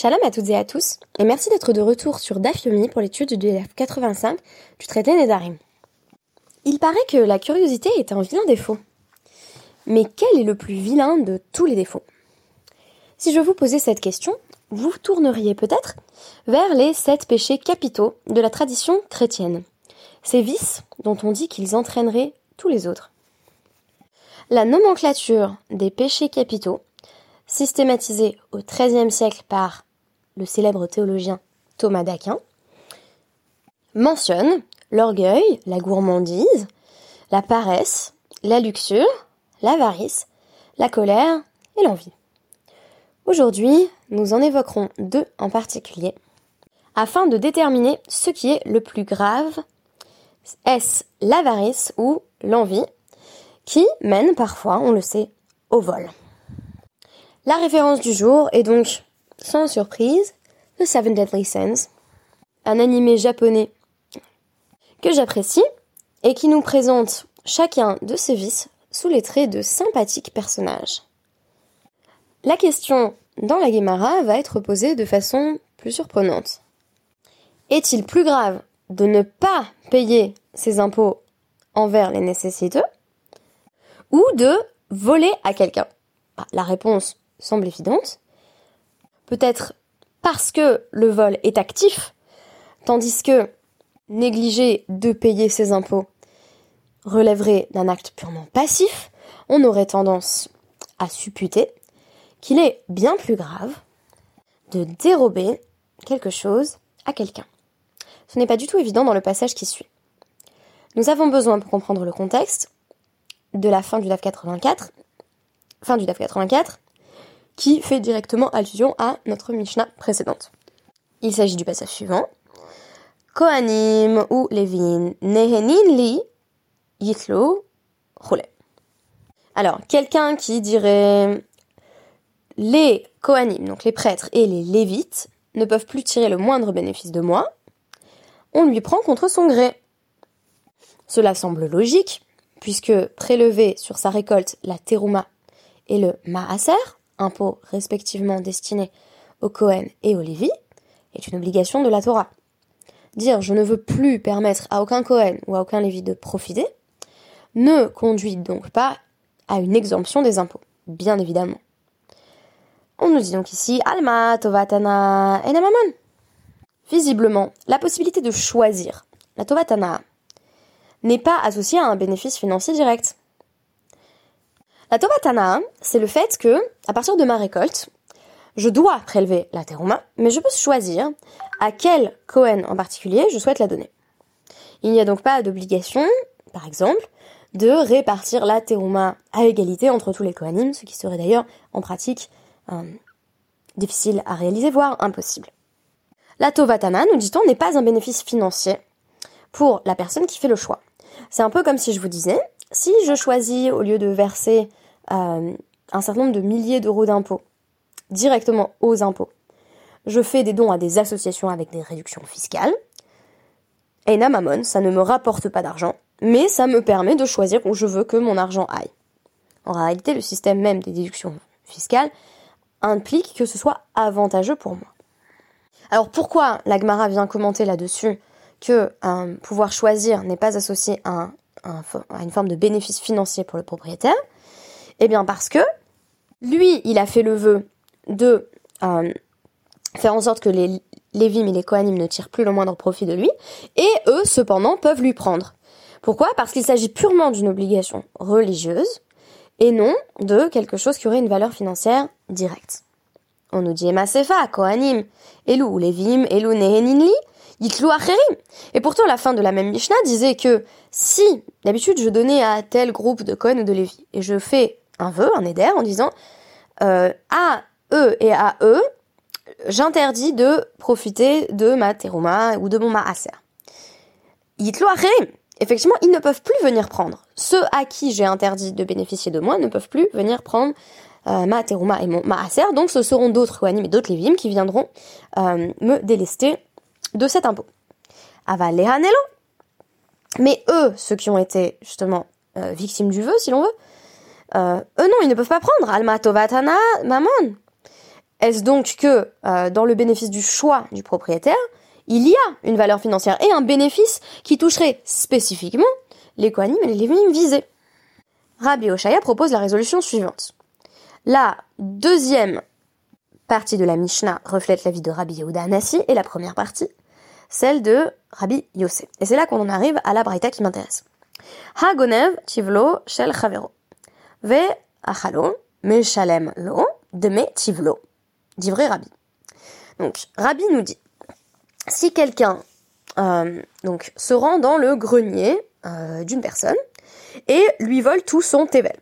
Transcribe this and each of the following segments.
Shalom à toutes et à tous, et merci d'être de retour sur DAF Yomi pour l'étude du DF 85 du traité Nedarim. Il paraît que la curiosité est un vilain défaut. Mais quel est le plus vilain de tous les défauts? Si je vous posais cette question, vous tourneriez peut-être vers les sept péchés capitaux de la tradition chrétienne. Ces vices dont on dit qu'ils entraîneraient tous les autres. La nomenclature des péchés capitaux, systématisée au XIIIe siècle par le célèbre théologien Thomas d'Aquin, mentionne l'orgueil, la gourmandise, la paresse, la luxure, l'avarice, la colère et l'envie. Aujourd'hui, nous en évoquerons deux en particulier, afin de déterminer ce qui est le plus grave. Est-ce l'avarice ou l'envie qui mène parfois, on le sait, au vol? La référence du jour est donc sans surprise, The Seven Deadly Sins, un animé japonais que j'apprécie et qui nous présente chacun de ces vices sous les traits de sympathiques personnages. La question dans la Guémara va être posée de façon plus surprenante. Est-il plus grave de ne pas payer ses impôts envers les nécessiteux ou de voler à quelqu'un? Bah, La réponse semble évidente. Peut-être parce que le vol est actif, tandis que négliger de payer ses impôts relèverait d'un acte purement passif, on aurait tendance à supputer qu'il est bien plus grave de dérober quelque chose à quelqu'un. Ce n'est pas du tout évident dans le passage qui suit. Nous avons besoin, pour comprendre le contexte, de la fin du DAF 84, fin du DAF 84, qui fait directement allusion à notre Mishnah précédente. Il s'agit du passage suivant. Kohanim ou Levin, Nehenin li yitlo. Alors, quelqu'un qui dirait les Kohanim, donc les prêtres et les Lévites, ne peuvent plus tirer le moindre bénéfice de moi, on lui prend contre son gré. Cela semble logique, puisque prélever sur sa récolte la terouma et le maaser, impôts respectivement destinés aux Kohen et aux Lévi, est une obligation de la Torah. Dire je ne veux plus permettre à aucun Kohen ou à aucun Lévi de profiter ne conduit donc pas à une exemption des impôts, bien évidemment. On nous dit donc ici Alma, Tovatana et. Visiblement, la possibilité de choisir la Tovatana n'est pas associée à un bénéfice financier direct. La Tovatana, c'est le fait que, à partir de ma récolte, je dois prélever la terouma, mais je peux choisir à quel Cohen en particulier je souhaite la donner. Il n'y a donc pas d'obligation, par exemple, de répartir la terouma à égalité entre tous les Kohanim, ce qui serait d'ailleurs en pratique difficile à réaliser, voire impossible. La Tovatana, nous dit-on, n'est pas un bénéfice financier pour la personne qui fait le choix. C'est un peu comme si je vous disais, si je choisis, au lieu de verser euh, un certain nombre de milliers d'euros d'impôts directement aux impôts, je fais des dons à des associations avec des réductions fiscales, et Namamon, ça ne me rapporte pas d'argent, mais ça me permet de choisir où je veux que mon argent aille. En réalité, le système même des déductions fiscales implique que ce soit avantageux pour moi. Alors pourquoi l'Agmara vient commenter là-dessus que un pouvoir choisir n'est pas associé à, une forme de bénéfice financier pour le propriétaire? Eh bien parce que lui, il a fait le vœu de euh, faire en sorte que les Lévim et les Kohanim ne tirent plus le moindre profit de lui, et eux, cependant, peuvent lui prendre. Pourquoi? Parce qu'il s'agit purement d'une obligation religieuse, et non de quelque chose qui aurait une valeur financière directe. On nous dit Kohanim, Elou, Levim, Elou, Neheninli, Acherim. Et pourtant, la fin de la même Mishnah disait que si, d'habitude, je donnais à tel groupe de Kohen ou de Lévi, et je fais un vœu, un éder, en disant euh, à eux et à eux, j'interdis de profiter de ma terouma ou de mon maaser. Yitlu Acherim effectivement, ils ne peuvent plus venir prendre. Ceux à qui j'ai interdit de bénéficier de moi ne peuvent plus venir prendre euh, ma terouma et mon maaser, donc ce seront d'autres Kohanim et d'autres Lévim qui viendront euh, me délester de cet impôt. Avalehanelo. Mais eux, ceux qui ont été justement victimes du vœu, si l'on veut, eux non, ils ne peuvent pas prendre. Alma tovatana mamon. Est-ce donc que euh, dans le bénéfice du choix du propriétaire, il y a une valeur financière et un bénéfice qui toucherait spécifiquement les Kohanim et les Lévinim visés? Rabbi Oshaya propose la résolution suivante. La deuxième partie de la Mishnah reflète la vie de Rabbi Yehuda Anassi et la première partie, celle de Rabbi Yossé. Et c'est là qu'on en arrive à la braïta qui m'intéresse. Hagonev tivlo shel chavero. Ve achalo me shalem lo tivlo. Divré Rabbi. Donc, Rabbi nous dit, si quelqu'un euh, donc se rend dans le grenier euh, d'une personne et lui vole tout son tevel.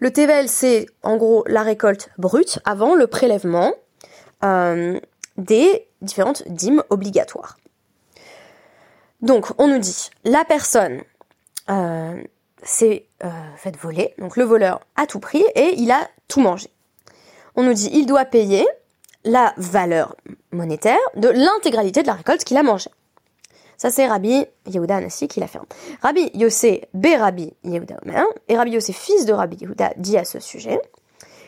Le tevel, c'est en gros la récolte brute avant le prélèvement euh, des différentes dîmes obligatoires. Donc, on nous dit, la personne s'est euh, faite voler, donc le voleur a tout pris et il a tout mangé. On nous dit, il doit payer la valeur monétaire de l'intégralité de la récolte qu'il a mangée. Ça, c'est Rabbi Yehuda Anassi qui l'a fait. Rabbi Yossé, B. Rabbi Yehuda Omer, et Rabbi Yossé, fils de Rabbi Yehuda, dit à ce sujet,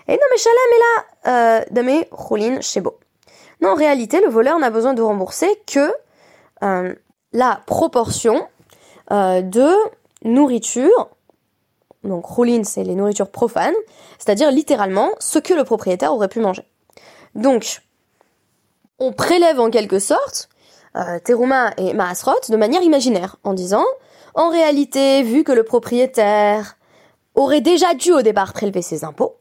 et non, mais Shalem est là, de mes Choulin Shebo. Non, en réalité, le voleur n'a besoin de rembourser que euh, la proportion euh, de nourriture, donc Choulin, c'est les nourritures profanes, c'est-à-dire littéralement ce que le propriétaire aurait pu manger. Donc, on prélève en quelque sorte euh, Teruma et Maasrot de manière imaginaire, en disant en réalité, vu que le propriétaire aurait déjà dû au départ prélever ses impôts,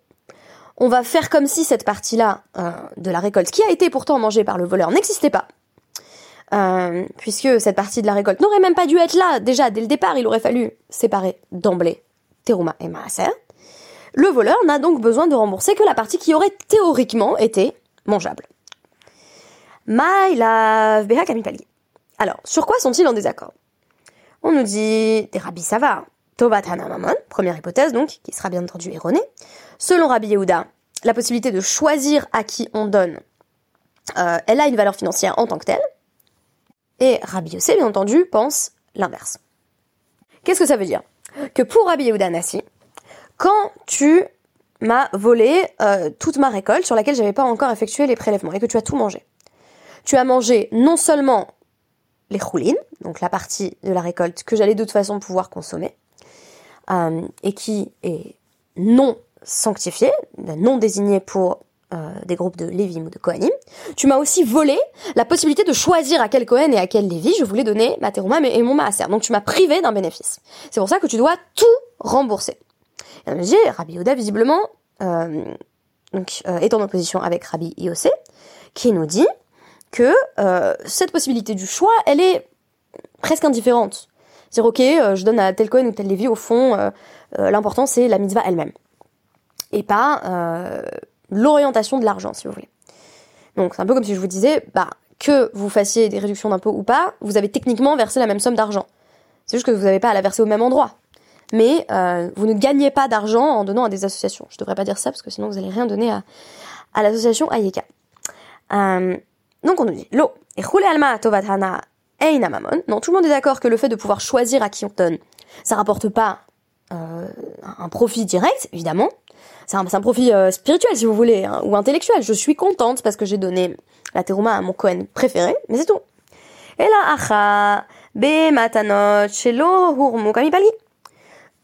on va faire comme si cette partie-là euh, de la récolte, qui a été pourtant mangée par le voleur, n'existait pas. Euh, puisque cette partie de la récolte n'aurait même pas dû être là. Déjà, dès le départ, il aurait fallu séparer d'emblée Teruma et Maaser. Le voleur n'a donc besoin de rembourser que la partie qui aurait théoriquement été mangeable. Alors, sur quoi sont-ils en désaccord? On nous dit des rabbis Sava, première hypothèse donc, qui sera bien entendu erronée. Selon Rabbi Yehuda, la possibilité de choisir à qui on donne, euh, elle a une valeur financière en tant que telle. Et Rabbi Yossé, bien entendu, pense l'inverse. Qu'est-ce que ça veut dire? Que pour Rabbi Yehuda quand tu m'as volé euh, toute ma récolte sur laquelle j'avais pas encore effectué les prélèvements et que tu as tout mangé, tu as mangé non seulement les choulines, donc la partie de la récolte que j'allais de toute façon pouvoir consommer, euh, et qui est non sanctifiée, non désignée pour euh, des groupes de Lévim ou de Kohanim. Tu m'as aussi volé la possibilité de choisir à quel Kohen et à quel Lévi je voulais donner ma terouma et mon maaser. Donc tu m'as privé d'un bénéfice. C'est pour ça que tu dois tout rembourser. Et dit, Rabbi Yoda, visiblement, euh, donc, est en opposition avec Rabbi Iosé, qui nous dit que euh, cette possibilité du choix, elle est presque indifférente. C'est ok, euh, je donne à tel Cohen ou tel Lévi, au fond, euh, l'important c'est la mitzvah elle-même. Et pas l'orientation de l'argent, si vous voulez. Donc c'est un peu comme si je vous disais, bah, que vous fassiez des réductions d'impôts ou pas, vous avez techniquement versé la même somme d'argent. C'est juste que vous n'avez pas à la verser au même endroit. Mais vous ne gagnez pas d'argent en donnant à des associations. Je devrais pas dire ça parce que sinon vous allez rien donner à, à l'association Ayeka. Donc on nous dit l'eau et alma tovatana mamon. Non, tout le monde est d'accord que le fait de pouvoir choisir à qui on donne, ça rapporte pas euh, un profit direct, évidemment. C'est un, un, profit euh, spirituel, si vous voulez, hein, ou intellectuel. Je suis contente parce que j'ai donné la terouma à mon Cohen préféré, mais c'est tout.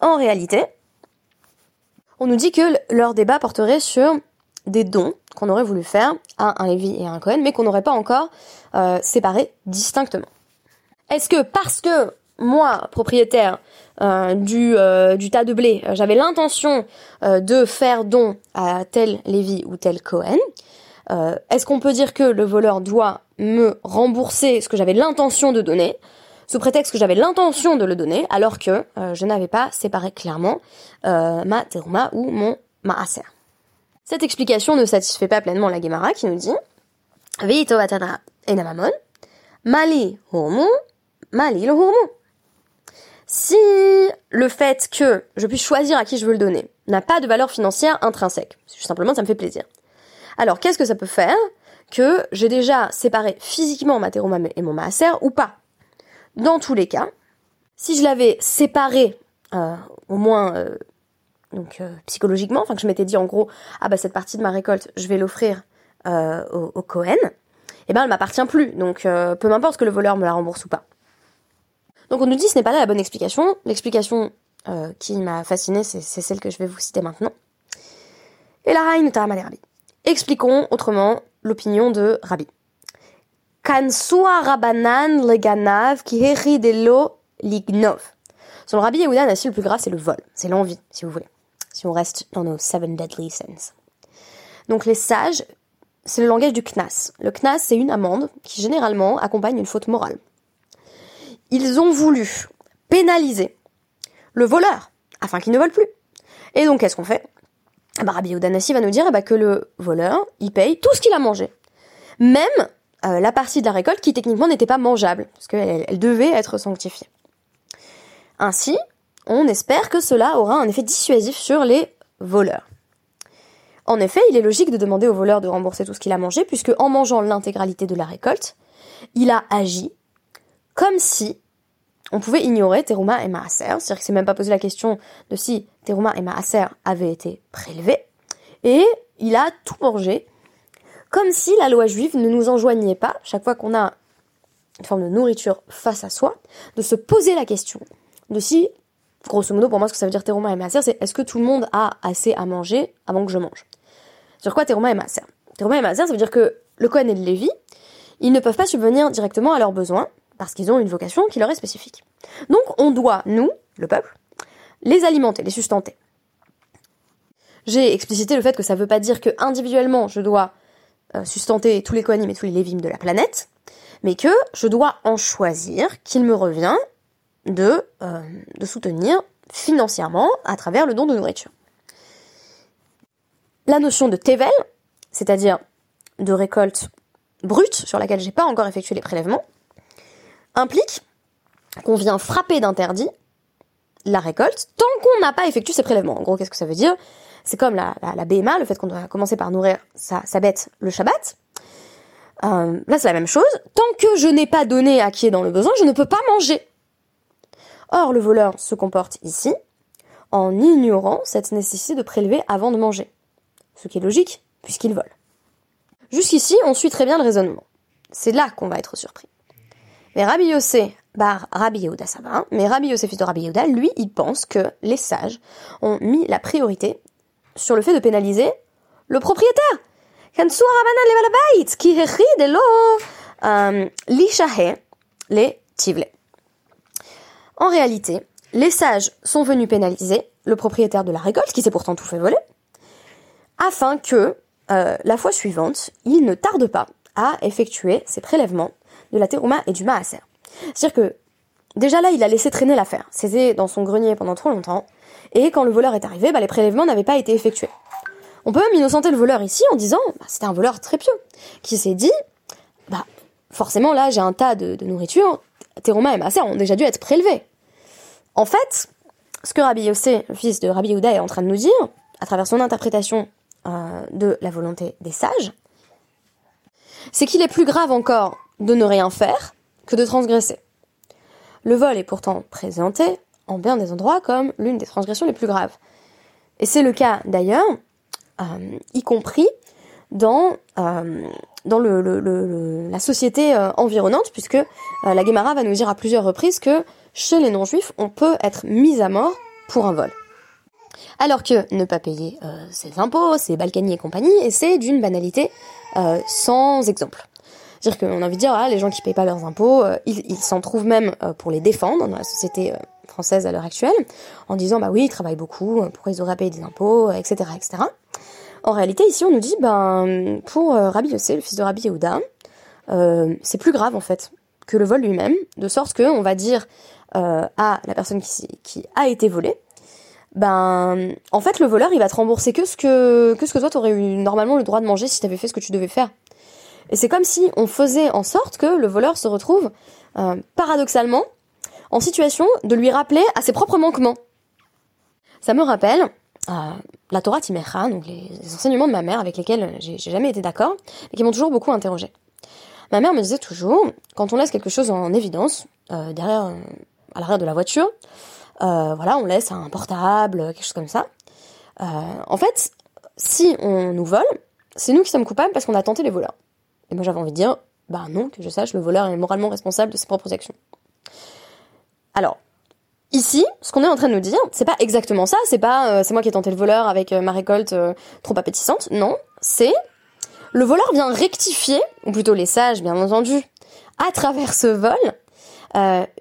En réalité, on nous dit que leur débat porterait sur des dons qu'on aurait voulu faire à un Lévi et à un Cohen, mais qu'on n'aurait pas encore euh, séparés distinctement. Est-ce que parce que moi, propriétaire euh, du, euh, du tas de blé, j'avais l'intention de faire don à tel Lévi ou tel Cohen, est-ce qu'on peut dire que le voleur doit me rembourser ce que j'avais l'intention de donner sous prétexte que j'avais l'intention de le donner, alors que je n'avais pas séparé clairement ma teruma ou mon maaser. Cette explication ne satisfait pas pleinement la Gemara qui nous dit mali mali le Si le fait que je puisse choisir à qui je veux le donner n'a pas de valeur financière intrinsèque, simplement ça me fait plaisir. Alors qu'est-ce que ça peut faire que j'ai déjà séparé physiquement ma teruma et mon maaser ou pas? Dans tous les cas, si je l'avais séparé euh, au moins euh, euh, psychologiquement, enfin que je m'étais dit en gros, ah bah cette partie de ma récolte, je vais l'offrir au, Cohen, eh ben elle m'appartient plus. Donc peu m'importe que le voleur me la rembourse ou pas. Donc on nous dit ce n'est pas là la bonne explication. L'explication qui m'a fascinée, c'est celle que je vais vous citer maintenant. Et la Rabbi. Expliquons autrement l'opinion de Rabbi. Kansua Rabanan leganav ki lo lignov. Son Rabbi Yehuda, le plus grave, c'est le vol. C'est l'envie, si vous voulez. Si on reste dans nos seven deadly sins. Donc les sages, c'est le langage du knas. Le knas, c'est une amende qui généralement accompagne une faute morale. Ils ont voulu pénaliser le voleur afin qu'il ne vole plus. Et donc, qu'est-ce qu'on fait? Bah, Rabbi Yehuda va nous dire eh ben, que le voleur, il paye tout ce qu'il a mangé. Même euh, la partie de la récolte qui techniquement n'était pas mangeable, parce qu'elle elle devait être sanctifiée. Ainsi, on espère que cela aura un effet dissuasif sur les voleurs. En effet, il est logique de demander au voleur de rembourser tout ce qu'il a mangé, puisque en mangeant l'intégralité de la récolte, il a agi comme si on pouvait ignorer Teruma et Maaser, c'est-à-dire que c'est même pas posé la question de si Teruma et Maaser avaient été prélevés, et il a tout mangé, comme si la loi juive ne nous enjoignait pas, chaque fois qu'on a une forme de nourriture face à soi, de se poser la question de si, grosso modo, pour moi, ce que ça veut dire Teruma et Maaser, c'est est-ce que tout le monde a assez à manger avant que je mange? Sur quoi Teruma et Maaser? Teruma et Maaser, ça veut dire que le Kohen et le Lévi, ils ne peuvent pas subvenir directement à leurs besoins, parce qu'ils ont une vocation qui leur est spécifique. Donc on doit, nous, le peuple, les alimenter, les sustenter. J'ai explicité le fait que ça ne veut pas dire que individuellement je dois euh, sustenter tous les Kohanim et tous les Lévim de la planète, mais que je dois en choisir qu'il me revient de, euh, soutenir financièrement à travers le don de nourriture. La notion de tevel, c'est-à-dire de récolte brute sur laquelle j'ai pas encore effectué les prélèvements, implique qu'on vient frapper d'interdit la récolte tant qu'on n'a pas effectué ces prélèvements. En gros, qu'est-ce que ça veut dire? C'est comme la, la, BMA, le fait qu'on doit commencer par nourrir sa, sa bête le Shabbat. Euh, là, c'est la même chose. Tant que je n'ai pas donné à qui est dans le besoin, je ne peux pas manger. Or, le voleur se comporte ici en ignorant cette nécessité de prélever avant de manger. Ce qui est logique, puisqu'il vole. Jusqu'ici, on suit très bien le raisonnement. C'est là qu'on va être surpris. Mais Rabbi Yossé, bar Rabbi Yehuda, ça hein. mais Rabbi Yossé, fils de Rabbi Yehuda, lui, il pense que les sages ont mis la priorité sur le fait de pénaliser le propriétaire. euh. En réalité, les sages sont venus pénaliser le propriétaire de la récolte, qui s'est pourtant tout fait voler, afin que, euh, la fois suivante, il ne tarde pas à effectuer ses prélèvements de la terouma et du maaser. C'est-à-dire que déjà là, il a laissé traîner l'affaire. C'était dans son grenier pendant trop longtemps. Et quand le voleur est arrivé, bah, les prélèvements n'avaient pas été effectués. On peut même innocenter le voleur ici en disant, bah, c'était un voleur très pieux, qui s'est dit, bah, forcément là, j'ai un tas de, nourriture, terouma et maaser ont déjà dû être prélevés. En fait, ce que Rabbi Yossé, le fils de Rabbi Yehuda, est en train de nous dire, à travers son interprétation euh, de la volonté des sages, c'est qu'il est plus grave encore de ne rien faire que de transgresser. Le vol est pourtant présenté en bien des endroits comme l'une des transgressions les plus graves. Et c'est le cas d'ailleurs, euh, y compris dans, euh, la société euh, environnante, puisque la Guémara va nous dire à plusieurs reprises que chez les non-juifs, on peut être mis à mort pour un vol. Alors que ne pas payer ses impôts, ses balkaniers et compagnie, et c'est d'une banalité sans exemple. C'est-à-dire qu'on a envie de dire, ah, les gens qui payent pas leurs impôts, euh, ils s'en trouvent même euh, pour les défendre dans la société euh, française à l'heure actuelle, en disant, bah oui, ils travaillent beaucoup, pourquoi ils auraient payé des impôts, etc., etc. En réalité, ici, on nous dit, ben, pour Rabbi Yossé, le fils de Rabbi Yehuda, c'est plus grave, en fait, que le vol lui-même, de sorte que on va dire à la personne qui, qui a été volée, ben, en fait, le voleur, il va te rembourser que ce que, que ce que toi, t'aurais eu normalement le droit de manger si t'avais fait ce que tu devais faire. Et c'est comme si on faisait en sorte que le voleur se retrouve, euh, paradoxalement, en situation de lui rappeler à ses propres manquements. Ça me rappelle euh, la Torah Timecha, donc les, enseignements de ma mère avec lesquels j'ai jamais été d'accord, et qui m'ont toujours beaucoup interrogé. Ma mère me disait toujours, quand on laisse quelque chose en évidence, euh, derrière, à l'arrière de la voiture, voilà, on laisse un portable, quelque chose comme ça. en fait, si on nous vole, c'est nous qui sommes coupables parce qu'on a tenté les voleurs. Et moi j'avais envie de dire, bah non, que je sache, le voleur est moralement responsable de ses propres actions. Alors, ici, ce qu'on est en train de nous dire, c'est pas exactement ça, c'est pas euh, c'est moi qui ai tenté le voleur avec euh, ma récolte euh, trop appétissante, non, c'est le voleur vient rectifier, ou plutôt les sages bien entendu, à travers ce vol,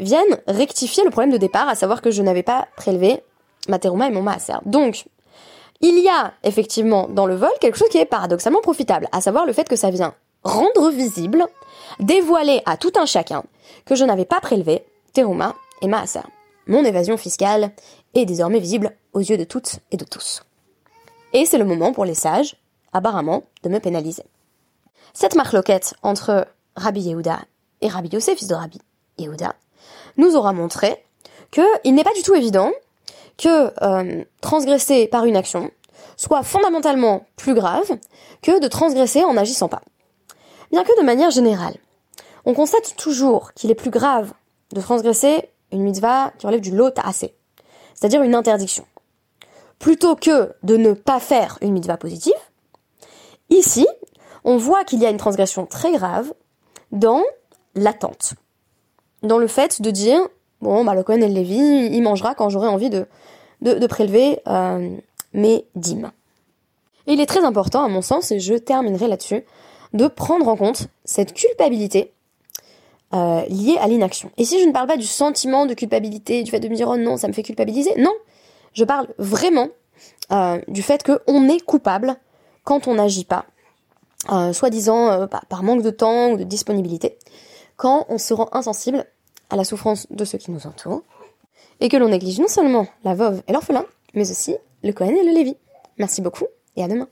viennent rectifier le problème de départ, à savoir que je n'avais pas prélevé ma terouma et mon maaser. Donc, il y a effectivement dans le vol quelque chose qui est paradoxalement profitable, à savoir le fait que ça vient rendre visible, dévoiler à tout un chacun que je n'avais pas prélevé terouma et maaser. Mon évasion fiscale est désormais visible aux yeux de toutes et de tous. Et c'est le moment pour les sages, apparemment, de me pénaliser. Cette marloquette entre Rabbi Yehuda et Rabbi Yosef, fils de Rabbi Yehuda, nous aura montré qu'il n'est pas du tout évident que euh, transgresser par une action soit fondamentalement plus grave que de transgresser en n'agissant pas. Bien que de manière générale, on constate toujours qu'il est plus grave de transgresser une mitzvah qui relève du lot assez, c'est-à-dire une interdiction. Plutôt que de ne pas faire une mitzvah positive, ici, on voit qu'il y a une transgression très grave dans l'attente. Dans le fait de dire, bon, bah, le Cohen et le Lévi, il mangera quand j'aurai envie de, prélever euh, mes dîmes. Et il est très important, à mon sens, et je terminerai là-dessus, de prendre en compte cette culpabilité euh, lié à l'inaction. Et si je ne parle pas du sentiment de culpabilité, du fait de me dire oh non, ça me fait culpabiliser, non, je parle vraiment euh, du fait qu'on est coupable quand on n'agit pas, euh, soi-disant par manque de temps ou de disponibilité, quand on se rend insensible à la souffrance de ceux qui nous entourent, et que l'on néglige non seulement la veuve et l'orphelin, mais aussi le Cohen et le Lévi. Merci beaucoup et à demain.